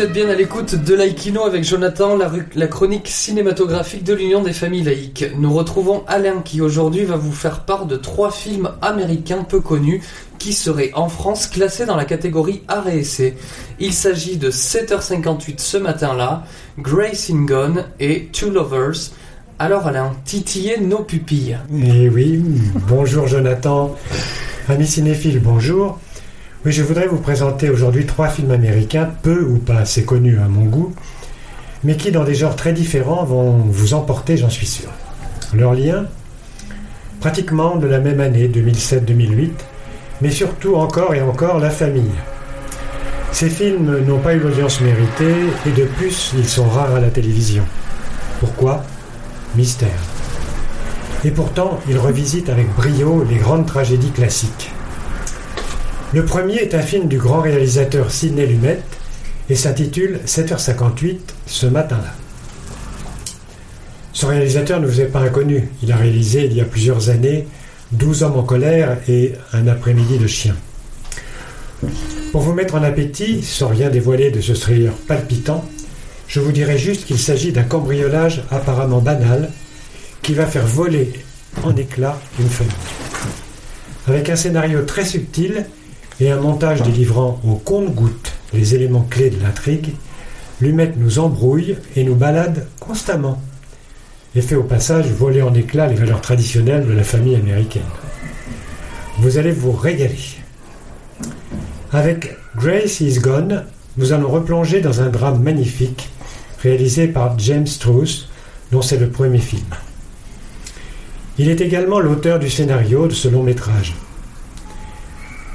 êtes bien à l'écoute de Laïkino avec Jonathan, la, chronique cinématographique de l'Union des familles laïques. Nous retrouvons Alain qui aujourd'hui va vous faire part de trois films américains peu connus qui seraient en France classés dans la catégorie art et essai. Il s'agit de 7h58 ce matin-là, Grace in Gone et Two Lovers. Alors Alain, titillez nos pupilles. Eh oui, bonjour Jonathan. Amis cinéphiles, bonjour. Oui, je voudrais vous présenter aujourd'hui trois films américains, peu ou pas assez connus à mon goût, mais qui, dans des genres très différents, vont vous emporter, j'en suis sûr. Leur lien Pratiquement de la même année, 2007-2008, mais surtout encore et encore la famille. Ces films n'ont pas eu l'audience méritée et de plus, ils sont rares à la télévision. Pourquoi? Mystère. Et pourtant, ils revisitent avec brio les grandes tragédies classiques. Le premier est un film du grand réalisateur Sidney Lumet et s'intitule 7h58 ce matin-là. Ce réalisateur ne vous est pas inconnu. Il a réalisé il y a plusieurs années 12 hommes en colère et Un après-midi de chien. Pour vous mettre en appétit, sans rien dévoiler de ce thriller palpitant, je vous dirai juste qu'il s'agit d'un cambriolage apparemment banal qui va faire voler en éclats une famille. Avec un scénario très subtil et un montage délivrant au compte-goutte les éléments clés de l'intrigue, Lumet nous embrouille et nous balade constamment, et fait au passage voler en éclats les valeurs traditionnelles de la famille américaine. Vous allez vous régaler. Avec Grace is Gone, nous allons replonger dans un drame magnifique réalisé par James Struss, dont c'est le premier film. Il est également l'auteur du scénario de ce long métrage.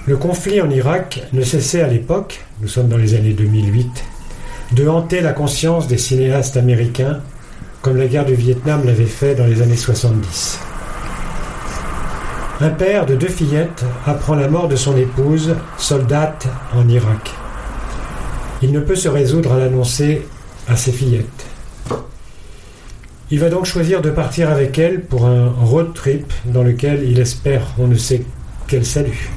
Le conflit en Irak ne cessait à l'époque, nous sommes dans les années 2008, de hanter la conscience des cinéastes américains, comme la guerre du Vietnam l'avait fait dans les années 70. Un père de deux fillettes apprend la mort de son épouse, soldate en Irak. Il ne peut se résoudre à l'annoncer à ses fillettes. Il va donc choisir de partir avec elle pour un road trip dans lequel il espère on ne sait quel salut.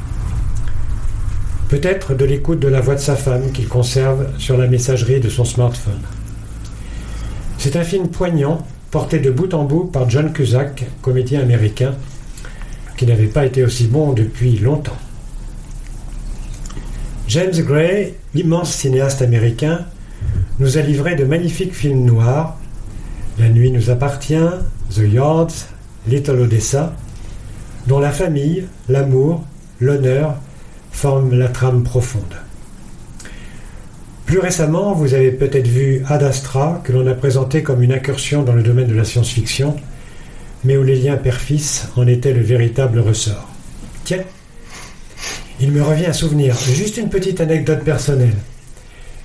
Peut-être de l'écoute de la voix de sa femme qu'il conserve sur la messagerie de son smartphone. C'est un film poignant, porté de bout en bout par John Cusack, comédien américain, qui n'avait pas été aussi bon depuis longtemps. James Gray, l'immense cinéaste américain, nous a livré de magnifiques films noirs La nuit nous appartient, The Yards, Little Odessa, dont la famille, l'amour, l'honneur forme la trame profonde. Plus récemment, vous avez peut-être vu Ad Astra, que l'on a présenté comme une incursion dans le domaine de la science-fiction, mais où les liens père-fils en étaient le véritable ressort. Tiens, il me revient un souvenir, juste une petite anecdote personnelle.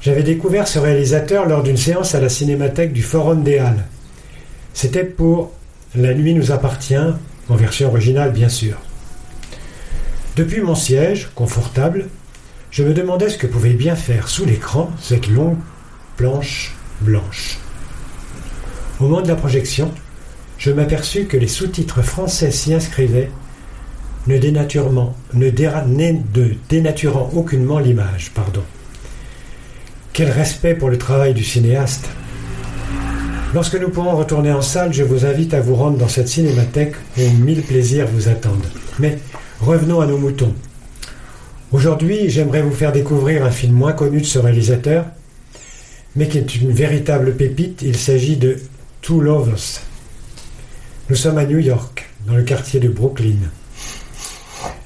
J'avais découvert ce réalisateur lors d'une séance à la cinémathèque du Forum des Halles. C'était pour La nuit nous appartient, en version originale bien sûr. Depuis mon siège, confortable, je me demandais ce que pouvait bien faire sous l'écran cette longue planche blanche. Au moment de la projection, je m'aperçus que les sous-titres français s'y inscrivaient, ne, dénaturant, ne dénaturant aucunement l'image. Pardon. Quel respect pour le travail du cinéaste. Lorsque nous pourrons retourner en salle, je vous invite à vous rendre dans cette cinémathèque où mille plaisirs vous attendent. Mais Revenons à nos moutons. Aujourd'hui, j'aimerais vous faire découvrir un film moins connu de ce réalisateur, mais qui est une véritable pépite. Il s'agit de Two Lovers. Nous sommes à New York, dans le quartier de Brooklyn.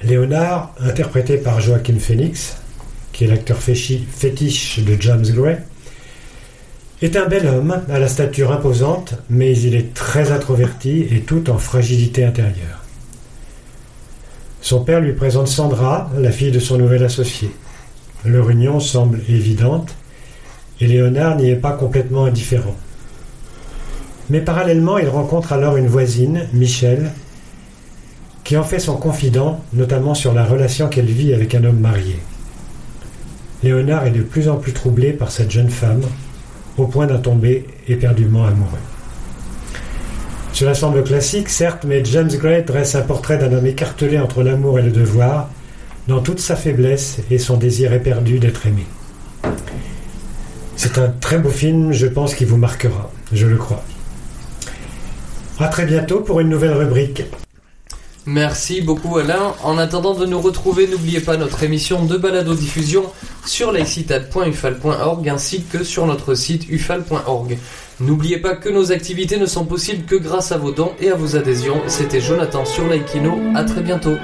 Léonard, interprété par Joaquin Phoenix, qui est l'acteur fétiche de James Gray, est un bel homme à la stature imposante, mais il est très introverti et tout en fragilité intérieure. Son père lui présente Sandra, la fille de son nouvel associé. Leur union semble évidente et Léonard n'y est pas complètement indifférent. Mais parallèlement, il rencontre alors une voisine, Michel, qui en fait son confident, notamment sur la relation qu'elle vit avec un homme marié. Léonard est de plus en plus troublé par cette jeune femme, au point d'en tomber éperdument amoureux. Cela semble classique, certes, mais James Gray dresse un portrait d'un homme écartelé entre l'amour et le devoir, dans toute sa faiblesse et son désir éperdu d'être aimé. C'est un très beau film, je pense qu'il vous marquera, je le crois. À très bientôt pour une nouvelle rubrique. Merci beaucoup Alain. En attendant de nous retrouver, n'oubliez pas notre émission de balado diffusion sur laïcitad.ufal.org ainsi que sur notre site ufal.org. N'oubliez pas que nos activités ne sont possibles que grâce à vos dons et à vos adhésions. C'était Jonathan sur Laikino. À très bientôt.